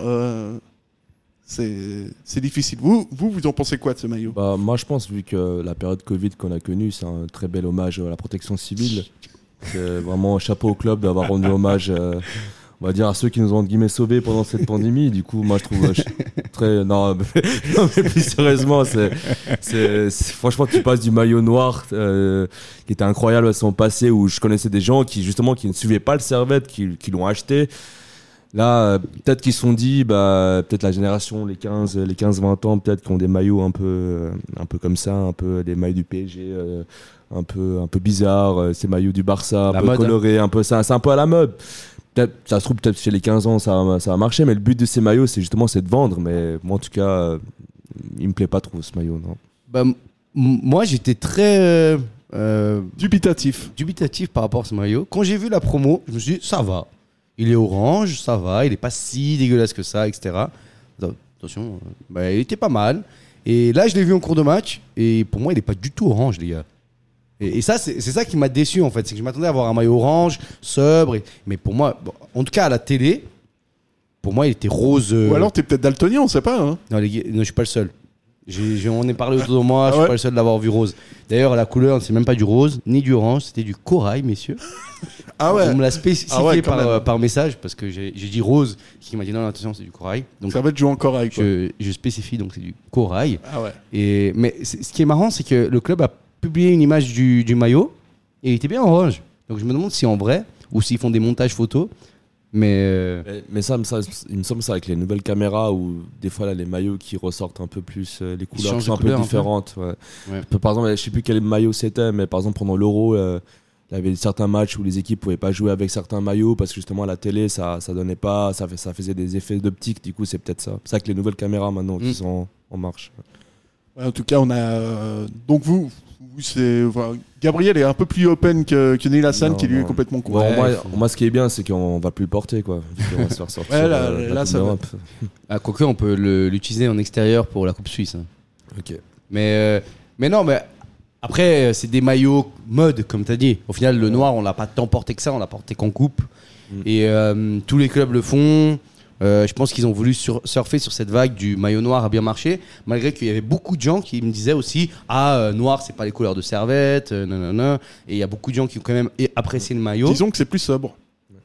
c'est difficile. Vous, vous, vous en pensez quoi de ce maillot? Bah, moi, je pense, vu que la période Covid qu'on a connue, c'est un très bel hommage à la protection civile. C'est vraiment chapeau au club d'avoir rendu hommage, euh, on va dire, à ceux qui nous ont, sauvés pendant cette pandémie. Du coup, moi, je trouve euh, très. Non, mais, plus sérieusement, franchement, tu passes du maillot noir, euh, qui était incroyable à son passé, où je connaissais des gens qui, justement, qui ne suivaient pas le Servette, qui l'ont acheté. Là, euh, peut-être qu'ils se sont dit, bah, peut-être la génération, les 15, les 15-20 ans, peut-être qui ont des maillots un peu, euh, un peu comme ça, un peu des maillots du PSG, euh, un peu, un peu bizarres, euh, ces maillots du Barça, un La peu mode, hein. colorés, un peu ça, c'est un peu à la mode. Peut-être, ça se trouve peut-être chez les 15 ans, ça, va- ça va marcher, mais le but de ces maillots, c'est justement, c'est de vendre. Mais moi, en tout cas, euh, il me plaît pas trop ce maillot, non. Bah, m- moi, j'étais très euh, Dubitatif. dubitatif par rapport à ce maillot. Quand j'ai vu la promo, je me suis dit, ça va. Il est orange, ça va, il est pas si dégueulasse que ça, etc. Attention, euh, bah, il était pas mal. Et là, je l'ai vu en cours de match, et pour moi, il est pas du tout orange, les gars. Et, et ça, c'est c'est ça qui m'a déçu en fait, c'est que je m'attendais à avoir un maillot orange, sobre, et- mais pour moi, bon, en tout cas à la télé, pour moi, il était rose. euh, Ou alors t'es peut-être daltonien, on sait pas. Hein. non, les gars, non, je suis pas le seul. J'ai- on est parlé autour de moi, Ah je suis ouais pas le seul d'avoir vu rose. D'ailleurs, la couleur, c'est même pas du rose, ni du orange, c'était du corail, messieurs. Ah ouais. On me l'a spécifié Ah ouais, par, euh, par message parce que j'ai dit rose, qui m'a dit non, attention, c'est du corail. Donc Ça va être joué en corail. Quoi. je, je spécifie donc c'est du corail. Ah ouais. Et, mais ce qui est marrant, c'est que le club a publié une image du, du maillot et il était bien orange. Donc je me demande si en vrai ou s'ils font des montages photos. Mais euh, Mais, mais ça, me- ça, il me semble ça avec les nouvelles caméras où des fois là les maillots qui ressortent un peu plus euh, les couleurs sont un peu différentes. ouais. Ouais. Peu- Par exemple, je sais plus quel maillot c'était, mais par exemple pendant l'Euro, euh, il y avait certains matchs où les équipes pouvaient pas jouer avec certains maillots parce que justement à la télé ça ça donnait pas, ça, fait- ça faisait des effets d'optique. Du coup, c'est peut-être ça. C'est ça que les nouvelles caméras maintenant Mm. qui sont en marche. Ouais, en tout cas, on a. euh, donc vous, vous, c'est. enfin, Gabriel est un peu plus open que, que Neil Hassan, Non, qui lui est complètement con. Ouais, moi, ce qui est bien, c'est qu'on va plus le porter quoi. qu'on va se faire sortir. Ouais, là, euh, la là, va. ah, quoique, on peut le- l'utiliser en extérieur pour la Coupe Suisse. hein. Ok. Mais, euh, mais non, mais après, euh, c'est des maillots mode, comme tu as dit. Au final, le noir, on l'a pas tant porté que ça, on l'a porté qu'en coupe. Mm. Et euh, tous les clubs le font. Euh, je pense qu'ils ont voulu sur- surfer sur cette vague du maillot noir a bien marché, malgré qu'il y avait beaucoup de gens qui me disaient aussi Ah, euh, noir, c'est pas les couleurs de servette, euh, nanana. Et il y a beaucoup de gens qui ont quand même apprécié le maillot. Disons que c'est plus sobre.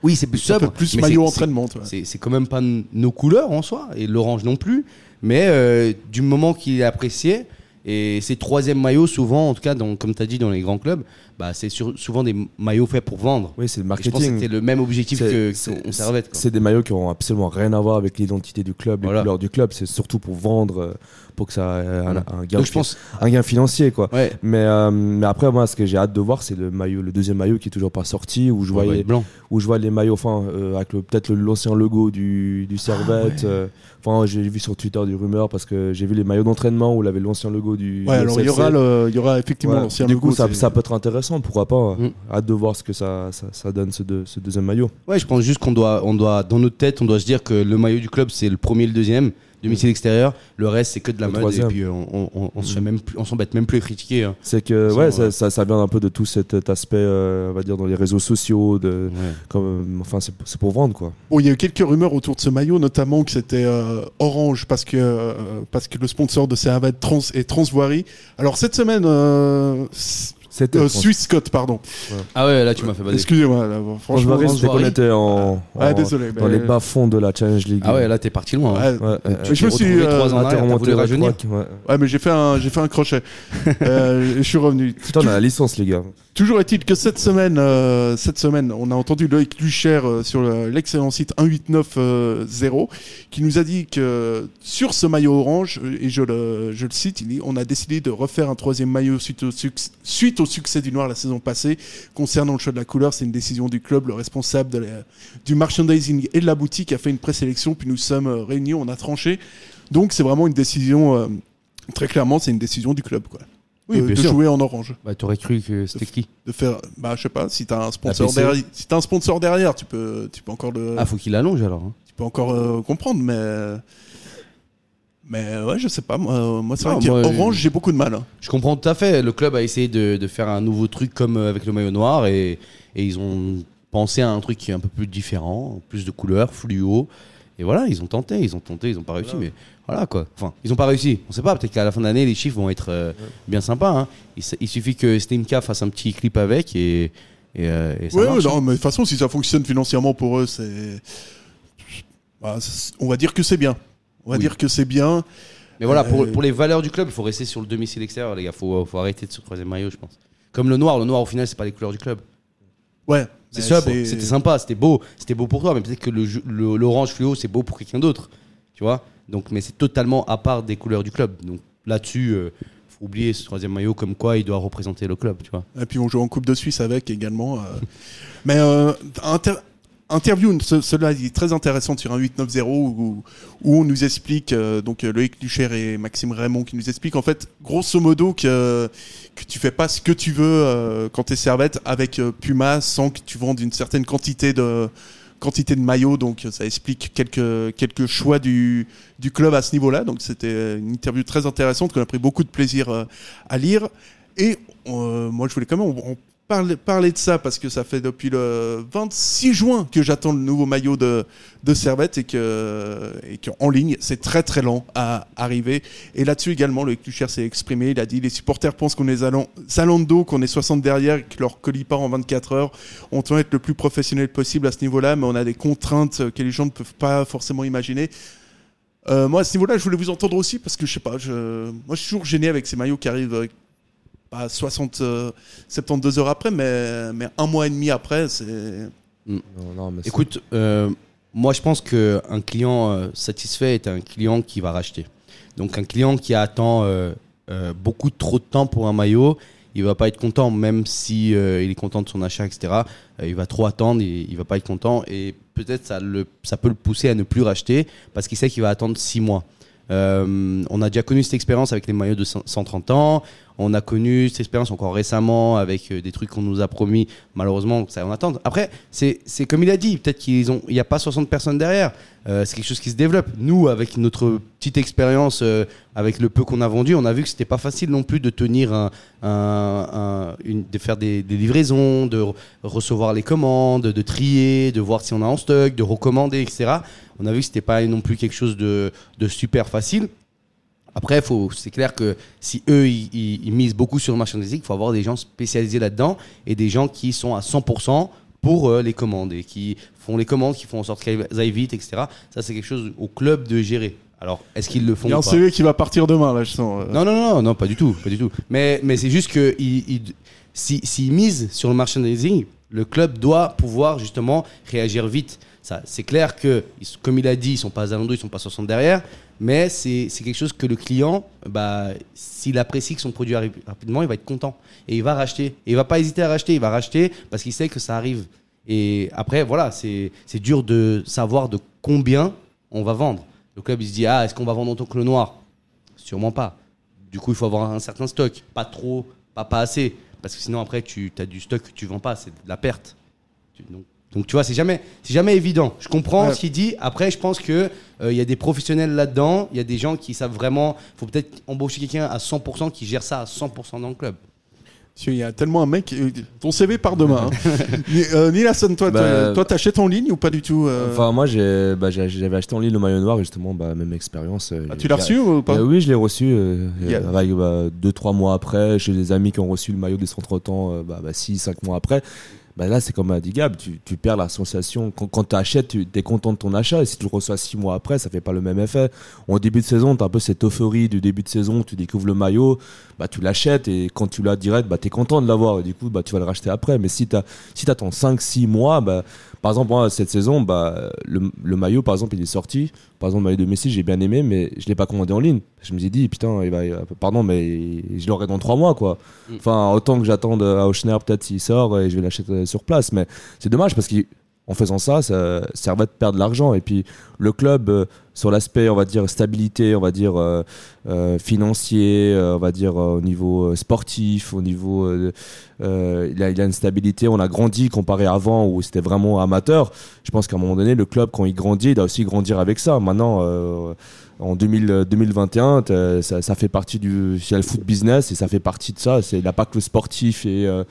oui, c'est plus Ça sobre. plus mais maillot entraînement. c'est quand même pas nos couleurs en soi, et l'orange non plus. Mais euh, du moment qu'il est apprécié, et ces troisième maillots, souvent, en tout cas, dans, comme tu as dit, dans les grands clubs, bah, c'est souvent des maillots faits pour vendre. Oui, c'est le Et je pense que marketing. c'était le même objectif que servette. C'est des maillots qui ont absolument rien à voir avec l'identité du club, les Voilà. couleurs du club. C'est surtout pour vendre, euh, pour que ça ait un, Voilà. un gain, Donc je pense, un gain financier, quoi. ouais, Mais, euh, mais après, moi, ce que j'ai hâte de voir, c'est le maillot, le deuxième maillot qui est toujours pas sorti, où je être blanc. où je vois les maillots, enfin, euh, avec peut-être l'ancien logo du, du Servette. euh, Enfin, j'ai vu sur Twitter du rumeur parce que j'ai vu les maillots d'entraînement où il avait l'ancien logo du. Ouais, alors il y aura, le, il y aura effectivement Ouais. l'ancien Du logo, coup, ça, peut être intéressant, pourquoi pas. Mm. Hâte de voir ce que ça, ça, ça donne, ce, deux- ce deuxième maillot. Ouais, je pense juste qu'on doit, on doit, dans notre tête, on doit se dire que le maillot du club, c'est le premier et le deuxième. Domicile extérieur, le reste c'est que de la Le mode troisième. et puis euh, on, on, on se fait même plus- on s'embête même plus à critiquer. hein. C'est que Sans, ouais, euh, ça, ça, ça vient un peu de tout cet aspect, euh, on va dire, dans les réseaux sociaux. De, Ouais. comme, enfin, c'est c'est pour vendre quoi. Bon, il y a eu quelques rumeurs autour de ce maillot, notamment que c'était euh, orange parce que, euh, parce que le sponsor de Servette Trans est Transvoirie. Alors cette semaine, euh, s- C'était euh, Swiss Scott, pardon. Ah ouais, là tu m'as fait baser. Excusez-moi, là, franchement. Franchement, c'était qu'on était en, Ouais, en- désolé. dans mais- les bas fonds de la Challenge League. Ah ouais, là t'es parti loin. hein. Ouais, Ouais, euh, Tu je me t'es suis, retrouvé euh, trois ans en arrière, t'as remonté voulu à rajeunir. droite, ouais. Ouais, mais j'ai fait un, j'ai fait un crochet. Euh, je suis revenu. Putain, on a la licence, les gars. Toujours est-il que cette semaine, euh, cette semaine, on a entendu Loïc Lucher euh, sur le- l'excellent site 1890 qui nous a dit que sur ce maillot orange, et je le, je le cite, il dit on a décidé de refaire un troisième maillot suite au, succ- suite au succès du noir la saison passée. Concernant le choix de la couleur, c'est une décision du club. Le responsable de la- du merchandising et de la boutique a fait une présélection, puis nous sommes euh, réunis, on a tranché. Donc c'est vraiment une décision, euh, très clairement, c'est une décision du club. Quoi. Oui, de, jouer en orange Bah t'aurais cru que c'était qui de faire bah je sais pas si t'as un sponsor derrière si t'as un sponsor derrière tu peux tu peux encore le Ah faut qu'il allonge alors. hein. tu peux encore euh, comprendre mais mais ouais je sais pas moi, euh, moi c'est vrai qu'orange j'ai beaucoup de mal hein. Je comprends tout à fait. Le club a essayé de, de faire un nouveau truc comme euh, avec le maillot noir et, et ils ont pensé à un truc qui est un peu plus différent, plus de couleurs, fluo. Et voilà, ils ont tenté, ils ont tenté, ils ont pas réussi, mais voilà quoi. Enfin, ils ont pas réussi. On sait pas, peut-être qu'à la fin de l'année, les chiffres vont être euh, bien sympas. hein. Il, suffit que Stemka fasse un petit clip avec et, et, euh, et ça ouais, marche. ouais, non mais de toute façon si ça fonctionne financièrement pour eux c'est bah, c'est- on va dire que c'est bien on va Oui. dire que c'est bien Mais voilà, pour, Euh, pour les valeurs du club, il faut rester sur le domicile extérieur, les gars. Faut, faut arrêter de ce troisième maillot, je pense. Comme le noir, le noir au final, c'est pas les couleurs du club. ouais C'est sobre, c'était sympa, c'était beau, c'était beau pour toi, mais peut-être que le ju- le- l'orange fluo c'est beau pour quelqu'un d'autre, tu vois? Donc, mais c'est totalement à part des couleurs du club. Donc là-dessus, euh, faut oublier ce troisième maillot comme quoi il doit représenter le club, tu vois. Et puis on joue en Coupe de Suisse avec également. euh. Mais euh, inter- interview, ce- cela est très intéressante sur un 890 où, où on nous explique, euh, donc euh, Loïc Lucher et Maxime Raymond qui nous expliquent en fait, grosso modo, que, que tu fais pas ce que tu veux euh, quand t'es servette avec euh, Puma sans que tu vendes une certaine quantité de quantité de maillots, donc ça explique quelques, quelques choix du, du club à ce niveau-là. Donc c'était une interview très intéressante qu'on a pris beaucoup de plaisir à lire. Et moi, je voulais quand même parler, de ça parce que ça fait depuis le 26 juin que j'attends le nouveau maillot de, de Servette et que, et que en ligne, c'est très très lent à arriver. Et là-dessus également, le Clucher s'est exprimé. Il a dit les supporters pensent qu'on est salon de dos, qu'on est 60 derrière et que leur colis part en 24 heures. On tend à être le plus professionnel possible à ce niveau-là, mais on a des contraintes que les gens ne peuvent pas forcément imaginer. Euh, moi, à ce niveau-là, je voulais vous entendre aussi parce que je sais pas, je... moi je suis toujours gêné avec ces maillots qui arrivent euh, pas 60, euh, 72 heures après, mais, mais un mois et demi après, c'est. Non, non, mais c'est- Écoute, euh, moi je pense qu'un client euh, satisfait est un client qui va racheter. Donc un client qui attend euh, euh, beaucoup trop de temps pour un maillot, il va pas être content, même si euh, il est content de son achat, etc. Euh, il va trop attendre, il, il va pas être content et peut-être ça, le, ça peut le pousser à ne plus racheter parce qu'il sait qu'il va attendre 6 mois. Euh, on a déjà connu cette expérience avec les maillots de 100 130 ans. On a connu cette expérience encore récemment avec euh, des trucs qu'on nous a promis. Malheureusement, ça on attend. Après, c'est comme il a dit. Peut-être qu'ils ont, il n'y a pas 60 personnes derrière. Euh, c'est quelque chose qui se développe. Nous, avec notre petite expérience, euh, avec le peu qu'on a vendu, on a vu que c'était pas facile non plus de tenir un, de faire des, livraisons, de re- recevoir les commandes, de trier, de voir si on a en stock, de recommander, etc. On a vu que c'était pas non plus quelque chose de super facile. Après, faut- c'est clair que si eux, ils, ils- ils misent beaucoup sur le merchandising, il faut avoir des gens spécialisés là-dedans et des gens qui sont à 100% pour euh, les commandes et qui font les commandes, qui font en sorte qu'elles aillent vite, etc. Ça, c'est quelque chose au club de gérer. Alors, est-ce qu'ils le font Il y a un CV qui va partir demain, là, je sens. euh. non, non, non, non, pas du tout, pas du tout. Mais, mais c'est juste que il, il- si- s'ils misent sur le merchandising, le club doit pouvoir justement réagir vite. C'est clair que, comme il a dit, ils sont pas à Zalando, ils sont pas 60 derrière, mais c'est, quelque chose que le client, bah, s'il apprécie que son produit arrive rapidement, il va être content et il va racheter. Et il va pas hésiter à racheter, il va racheter parce qu'il sait que ça arrive. Et après, voilà, c'est, dur de savoir de combien on va vendre. Le club, il se dit, ah, est-ce qu'on va vendre autant que le noir? Sûrement pas. Du coup, il faut avoir un certain stock. Pas trop, pas, pas assez. Parce que sinon, après, tu as du stock que tu vends pas. C'est de la perte. Donc, donc, tu vois, c'est jamais, c'est jamais évident. Je comprends Ouais. ce qu'il dit. Après, je pense que euh, il y a des professionnels là-dedans. Il y a des gens qui savent vraiment. faut peut-être embaucher quelqu'un à 100% qui gère ça à 100% dans le club. Qu'il y a tellement un mec. euh, Ton CV part demain. hein. Ni- euh, Nilasson, toi, Bah, toi, t'achètes en ligne ou pas du tout euh? Enfin, moi, j'ai, bah, j'ai- j'avais acheté en ligne le maillot noir, justement, bah, même expérience. ah, Tu l'as reçu ou pas? Euh, oui, je l'ai reçu. Euh, Yeah. bah, deux, trois mois après, j'ai des amis qui ont reçu le maillot des centres temps, euh, bah, bah, six, cinq mois après. Bah, là, c'est comme a dit tu, tu perds la sensation. Quand, quand tu achètes, tu es content de ton achat. Et si tu le reçois six mois après, ça fait pas le même effet. Au début de saison, tu as un peu cette euphorie du début de saison. Tu découvres le maillot, bah, tu l'achètes. Et quand tu l'as direct, bah, tu es content de l'avoir. Et du coup, bah, tu vas le racheter après. Mais si tu si attends 5-6 mois, bah, par exemple, moi, cette saison, bah, le, le maillot, par exemple, il est sorti. Par exemple, le maillot de Messi, j'ai bien aimé, mais je l'ai pas commandé en ligne. Je me suis dit, putain, il va, pardon, mais je l'aurai dans trois mois, quoi. Mm. Enfin, autant que j'attende à Auchenard, peut-être s'il sort et je vais l'acheter sur place. Mais c'est dommage parce qu'en faisant ça, ça servait de perdre de l'argent. Et puis, le club, euh, sur l'aspect, on va dire, stabilité, on va dire, euh, euh, financier, on va dire, au niveau sportif, au niveau. Euh, euh, il, a, il a une stabilité. On a grandi comparé à avant où c'était vraiment amateur. Je pense qu'à un moment donné, le club, quand il grandit, il doit aussi grandir avec ça. Maintenant, euh, en 2000, 2021, t'as- ça, fait partie du le foot business et ça fait partie de ça. Il n'a pas que le sportif et, euh,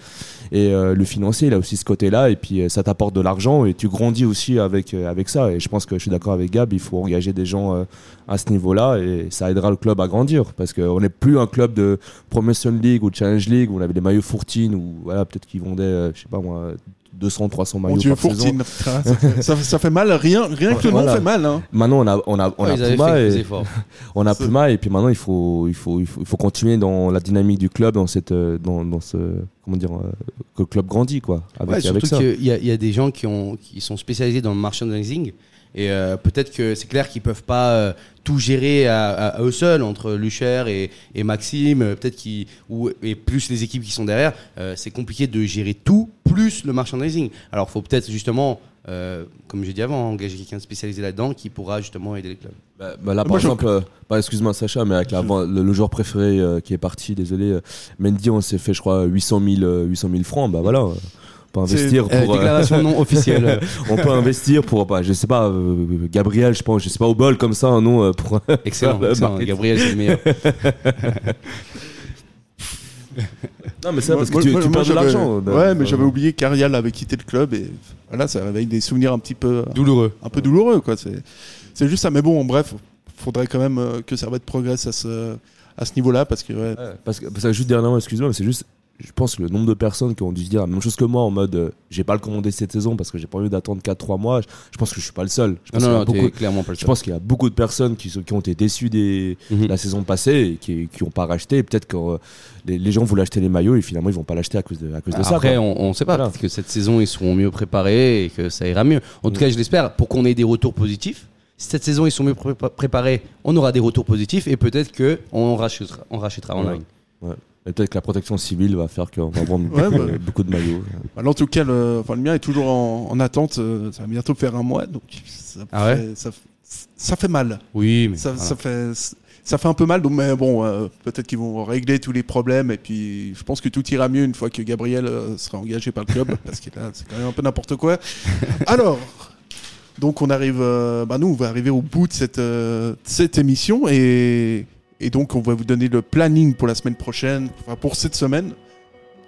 et euh, le financier, il a aussi ce côté-là. Et puis, euh, ça t'apporte de l'argent et tu grandis aussi avec, euh, avec ça. Et je pense que je suis d'accord avec Gab, il faut engager des gens euh, à ce niveau-là et ça aidera le club à grandir parce qu'on n'est plus un club de Promotion League ou Challenge League où on avait des maillots Fourtine ou voilà, peut-être qu'ils vendaient, euh, je sais pas moi, 200, 300 maillots Dieu, par saison. Ça, ça- ça fait mal, rien, rien que le nom Voilà. fait mal. Hein. Maintenant, on a, on a, on Ouais, a Puma et- on a Puma et puis maintenant il faut, il faut, il faut, il faut continuer dans la dynamique du club, dans cette, euh, dans, dans ce, comment dire, euh, que le club grandit quoi, avec, Ouais, avec surtout ça. qu'il y, a- il y a des gens qui, ont, qui sont spécialisés dans le merchandising et euh, peut-être que c'est clair qu'ils peuvent pas euh, tout gérer à, à- à eux seuls entre Lucher et, et Maxime, euh, peut-être ou et plus les équipes qui sont derrière, euh, c'est compliqué de gérer tout plus le merchandising. Alors faut peut-être justement, euh, comme j'ai dit avant, engager quelqu'un de spécialisé là-dedans qui pourra justement aider les clubs. Bah, bah là par Moi, je- exemple, euh, bah, excuse-moi Sacha, mais avec la, le, le joueur préféré euh, qui est parti, désolé, euh, Mendy, on s'est fait je crois 800 000, euh, 800 000 francs, bah voilà. Peut investir Euh, pour. euh, déclaration non officielle. on peut investir pour, bah, je sais pas, euh, Gabriel, je pense, je sais pas, au bol comme ça, non, euh, pour. Excellent, excellent. Gabriel, c'est le meilleur. Non, mais c'est vrai, parce que Moi- tu, moi- tu moi, perds de l'argent. euh, Ouais, mais j'avais oublié qu'Arial avait quitté le club et voilà, ça réveille des souvenirs un petit peu Douloureux. un peu douloureux quoi. C'est c'est juste ça. Mais bon, bref, faudrait quand même que Servette progresse à ce à ce niveau-là parce que ouais, Ouais, parce que, parce que juste dernièrement, excuse-moi, mais c'est juste, je pense que le nombre de personnes qui ont dû se dire la même chose que moi en mode, euh, j'ai pas le commandé cette saison parce que j'ai pas envie d'attendre 4-3 mois. Je, je pense que je suis pas le seul. Je pense non, qu'il y a non, beaucoup- clairement pas le je pense qu'il y a beaucoup de personnes qui, ont été déçues des, Mhm. la saison passée et qui qui ont pas racheté. Et Peut-être que euh, les, les gens voulaient acheter les maillots et finalement ils vont pas l'acheter à cause de, à cause de ça. Après, on, on sait pas. Voilà. Peut-être que cette saison, ils seront mieux préparés et que ça ira mieux. En tout cas, je l'espère pour qu'on ait des retours positifs. Si cette saison, ils sont mieux prépa- préparés, on aura des retours positifs et peut-être que on rachètera, on rachètera en Ouais. ligne. Peut-être que la protection civile va faire qu'on va vendre Ouais, beaucoup, bah. beaucoup de maillots. Bah, en tout cas, le, enfin, le mien est toujours en, en attente. euh, Ça va bientôt faire un mois, donc ça, Ah ouais fait, ça, ça fait mal. Oui, mais Ça, voilà. ça fait ça fait un peu mal. Donc, mais bon, euh, peut-être qu'ils vont régler tous les problèmes et puis je pense que tout ira mieux une fois que Gabriel euh, sera engagé par le club parce que là, c'est quand même un peu n'importe quoi. Alors. Donc on arrive, euh, bah nous on va arriver au bout de cette, euh, cette émission et, et donc on va vous donner le planning pour la semaine prochaine, enfin pour cette semaine.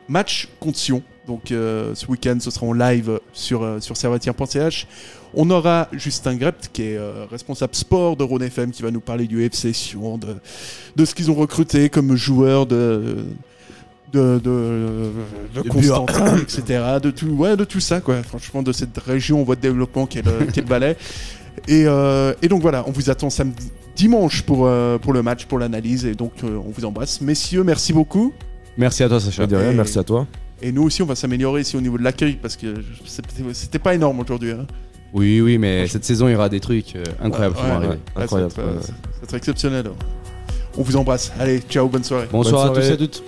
Match contre Sion. Donc euh, ce week-end ce sera en live sur, euh, sur servatière.ch. On aura Justin Grept qui est euh, responsable sport de Rhône FM qui va nous parler du FC Sion, de, de ce qu'ils ont recruté comme joueur de de, de, de De Constantin, etc. De tout, ouais, de tout ça, quoi. Franchement, de cette région en voie de développement qu'est le, qu'est le Valais. Et, euh, et donc voilà, on vous attend samedi, dimanche pour, euh, pour le match, pour l'analyse. Et donc, euh, on vous embrasse. Messieurs, merci beaucoup. Merci à toi, Sacha. De rien, Et- merci à toi. Et nous aussi, on va s'améliorer ici au niveau de l'accueil parce que c'était pas énorme aujourd'hui. hein. Oui, oui, mais cette saison, il y aura des trucs euh, incroyables qui Ouais, vont ouais, arriver. ouais, Incroyable, ça va être, ouais. ça va être exceptionnel. On vous embrasse. Allez, ciao, bonne soirée. Bonsoir Bonne à tous et à toutes.